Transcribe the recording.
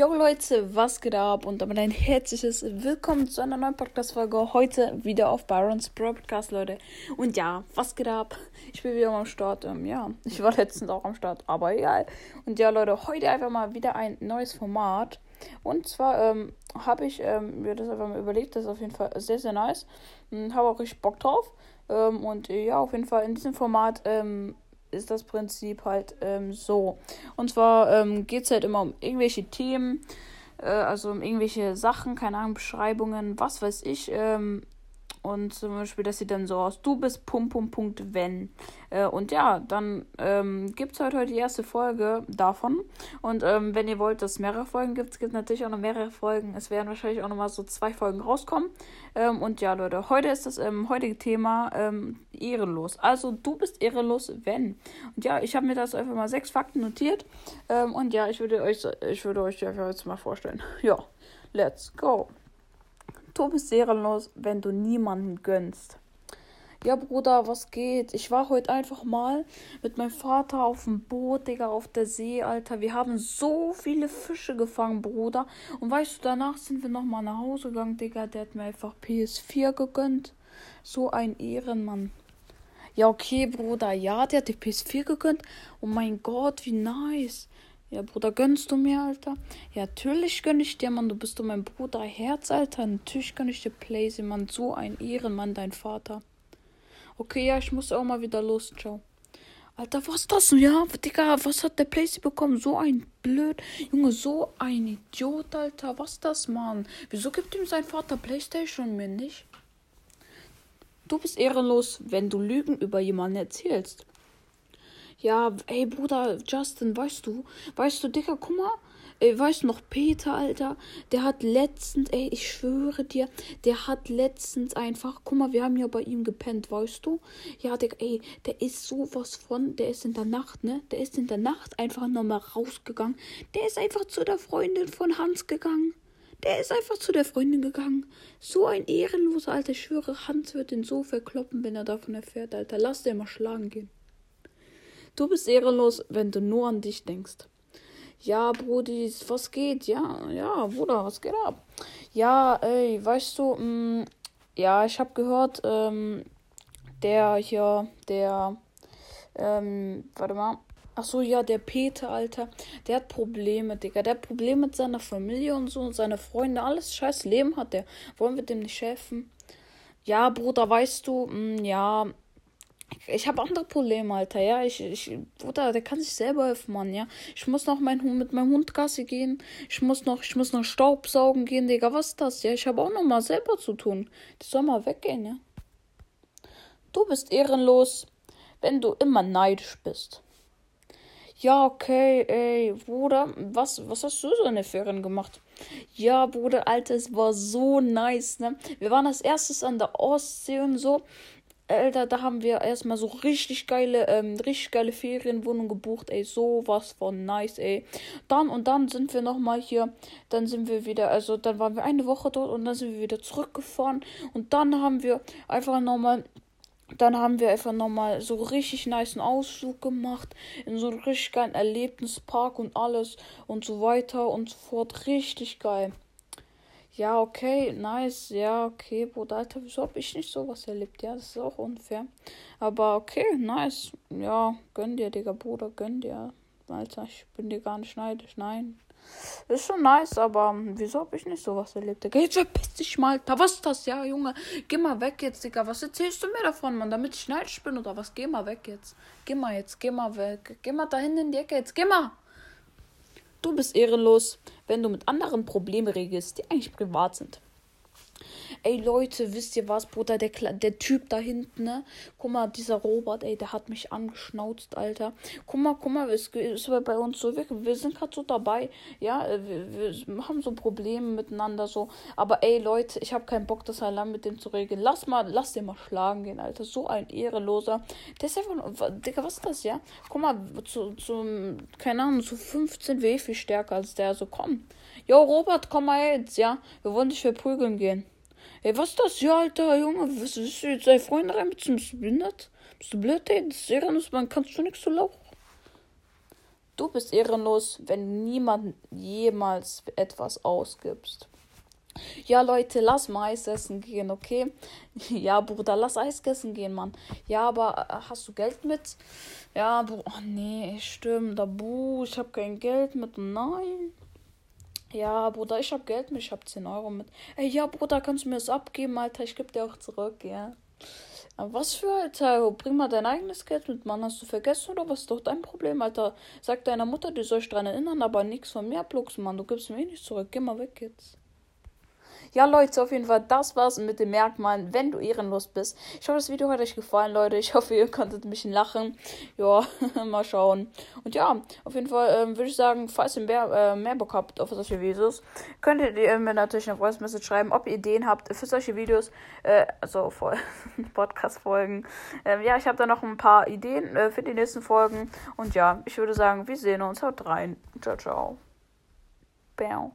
Jo Leute, was geht ab? Und damit ein herzliches Willkommen zu einer neuen Podcast-Folge. Heute wieder auf Byrons Broadcast, Leute. Und ja, was geht ab? Ich bin wieder am Start. Ähm, ja, ich war letztens auch am Start, aber egal. Und ja, Leute, heute einfach mal wieder ein neues Format. Und zwar ähm, habe ich ähm, mir das einfach mal überlegt. Das ist auf jeden Fall sehr, sehr nice. Hm, habe auch richtig Bock drauf. Ähm, und ja, auf jeden Fall in diesem Format ähm, ist das Prinzip halt ähm, so. Und zwar ähm, geht es halt immer um irgendwelche Themen, äh, also um irgendwelche Sachen, keine Ahnung, Beschreibungen, was weiß ich. Ähm, und zum Beispiel, das sieht dann so aus, du bist Pum Pum Punkt wenn. Äh, und ja, dann ähm, gibt es halt heute die erste Folge davon. Und ähm, wenn ihr wollt, dass es mehrere Folgen gibt, es gibt natürlich auch noch mehrere Folgen. Es werden wahrscheinlich auch noch mal so zwei Folgen rauskommen. Ähm, und ja, Leute, heute ist das ähm, heutige Thema ähm, ehrenlos. Also du bist ehrenlos, wenn. Und ja, ich habe mir das einfach mal sechs Fakten notiert. Ähm, und ja, ich würde euch, ich würde euch einfach jetzt mal vorstellen. Ja, let's go. Du bist ehrenlos, wenn du niemanden gönnst. Ja, Bruder, was geht? Ich war heute einfach mal mit meinem Vater auf dem Boot, Digga, auf der See, Alter. Wir haben so viele Fische gefangen, Bruder. Und weißt du, danach sind wir nochmal nach Hause gegangen, Digga. Der hat mir einfach PS4 gegönnt. So ein Ehrenmann. Ja, okay, Bruder, ja, der hat die PS4 gegönnt. Oh mein Gott, wie nice. Ja, Bruder, gönnst du mir, Alter? Ja, natürlich gönn ich dir, Mann. Du bist doch mein Bruder Herz, Alter. Natürlich gönn ich dir Playsy, Mann. So ein Ehrenmann, dein Vater. Okay, ja, ich muss auch mal wieder los. Ciao. Alter, was ist das? Ja, Digga, was hat der Playsy bekommen? So ein blöd. Junge, so ein Idiot, Alter. Was ist das, Mann? Wieso gibt ihm sein Vater Playstation mir nicht? Du bist ehrenlos, wenn du Lügen über jemanden erzählst. Ja, ey Bruder, Justin, weißt du, weißt du, Dicker, guck mal, ey, weißt du noch, Peter, Alter, der hat letztens, ey, ich schwöre dir, der hat letztens einfach, guck mal, wir haben ja bei ihm gepennt, weißt du? Ja, der, ey, der ist sowas von, der ist in der Nacht, ne? Der ist in der Nacht einfach nochmal rausgegangen. Der ist einfach zu der Freundin von Hans gegangen. Der ist einfach zu der Freundin gegangen. So ein ehrenloser Alter. Ich schwöre, Hans wird ihn so verkloppen, wenn er davon erfährt, Alter. Lass den mal schlagen gehen. Du bist ehrenlos, wenn du nur an dich denkst. Ja, Brudis, was geht? Ja, ja, Bruder, was geht ab? Ja, ey, weißt du, mh, mm, ja, ich hab gehört, ähm, der hier, der, ähm, warte mal. Ach so, ja, der Peter, Alter, der hat Probleme, Digga. Der hat Probleme mit seiner Familie und so und seine Freunde. Alles scheiß Leben hat der. Wollen wir dem nicht helfen? Ja, Bruder, weißt du, mh, mm, ja, ich habe andere Probleme, Alter, ja. Ich, ich, Bruder, der kann sich selber helfen, Mann, ja. Ich muss noch mein, mit meinem Hund Gassi gehen. Ich muss noch, ich muss noch Staubsaugen gehen, Digga. Was ist das? Ja, ich habe auch noch mal selber zu tun. Das soll mal weggehen, ja. Du bist ehrenlos, wenn du immer neidisch bist. Ja, okay, ey, Bruder, was, was hast du so in der Ferien gemacht? Ja, Bruder, Alter, es war so nice, ne? Wir waren als erstes an der Ostsee und so. Alter, da haben wir erstmal so richtig geile, ähm, richtig geile Ferienwohnung gebucht, ey, sowas von nice, ey. Dann und dann sind wir nochmal hier, dann sind wir wieder, also dann waren wir eine Woche dort und dann sind wir wieder zurückgefahren und dann haben wir einfach nochmal dann haben wir einfach nochmal so richtig nice Ausflug gemacht in so einen richtig geilen Erlebnispark und alles und so weiter und so fort. Richtig geil. Ja, okay, nice. Ja, okay, Bruder, Alter, wieso hab ich nicht sowas erlebt? Ja, das ist auch unfair. Aber okay, nice. Ja, gönn dir, Digga, Bruder, gönn dir. Alter, ich bin dir gar nicht neidisch, nein. Ist schon nice, aber wieso hab ich nicht sowas erlebt, Digga? Jetzt verpiss dich mal, Alter. Was ist das? Ja, Junge, geh mal weg jetzt, Digga. Was erzählst du mir davon, Mann? Damit ich neidisch bin oder was? Geh mal weg jetzt. Geh mal jetzt, geh mal weg. Geh mal dahin in die Ecke jetzt, geh mal. Du bist ehrenlos, wenn du mit anderen Probleme regelst, die eigentlich privat sind. Ey Leute, wisst ihr was, Bruder, der, der Typ da hinten, ne? Guck mal, dieser Robert, ey, der hat mich angeschnauzt, Alter. Guck mal, guck mal, es ist bei uns so, wir, wir sind gerade so dabei, ja, äh, wir, wir haben so Probleme miteinander, so. Aber ey Leute, ich habe keinen Bock, das allein mit dem zu regeln. Lass mal, lass den mal schlagen gehen, Alter. So ein Ehreloser. Der ist einfach, Digga, was ist das, ja? Guck mal, zu, zu keine Ahnung, zu 15 W viel stärker als der, so komm. Jo, Robert, komm mal jetzt, ja? Wir wollen dich verprügeln gehen. Ey, was ist das? Ja, Alter, Junge, was ist jetzt deine Freunde rein? Bist du behindert? Bist du blöd, ey? Das ist ehrenlos, man kannst du nichts so laufen. Du bist ehrenlos, wenn du niemandem jemals etwas ausgibst. Ja, Leute, lass mal Eis essen gehen, okay? Ja, Bruder, lass Eis essen gehen, Mann. Ja, aber äh, hast du Geld mit? Ja, Bruder, oh nee, stimmt, Abu, ich hab kein Geld mit. Nein. Ja, Bruder, ich hab Geld mit, ich hab 10 Euro mit. Ey, ja, Bruder, kannst du mir das abgeben, Alter? Ich geb dir auch zurück, ja. Aber was für, Alter? Bring mal dein eigenes Geld mit, Mann. Hast du vergessen oder was ist doch dein Problem, Alter? Sag deiner Mutter, die soll sich dran erinnern, aber nichts von mir abluchsen, Mann. Du gibst mir eh nicht zurück. Geh mal weg jetzt. Ja, Leute, auf jeden Fall, das war's mit den Merkmalen, wenn du ehrenlos bist. Ich hoffe, das Video hat euch gefallen, Leute. Ich hoffe, ihr konntet ein bisschen lachen. Ja, mal schauen. Und ja, auf jeden Fall ähm, würde ich sagen, falls ihr mehr, äh, mehr Bock habt auf solche Videos, könnt ihr mir natürlich eine Voice Message schreiben, ob ihr Ideen habt für solche Videos, äh, also Podcast-Folgen. Ähm, ja, ich habe da noch ein paar Ideen äh, für die nächsten Folgen. Und ja, ich würde sagen, wir sehen uns. Haut rein. Ciao, ciao. Bam.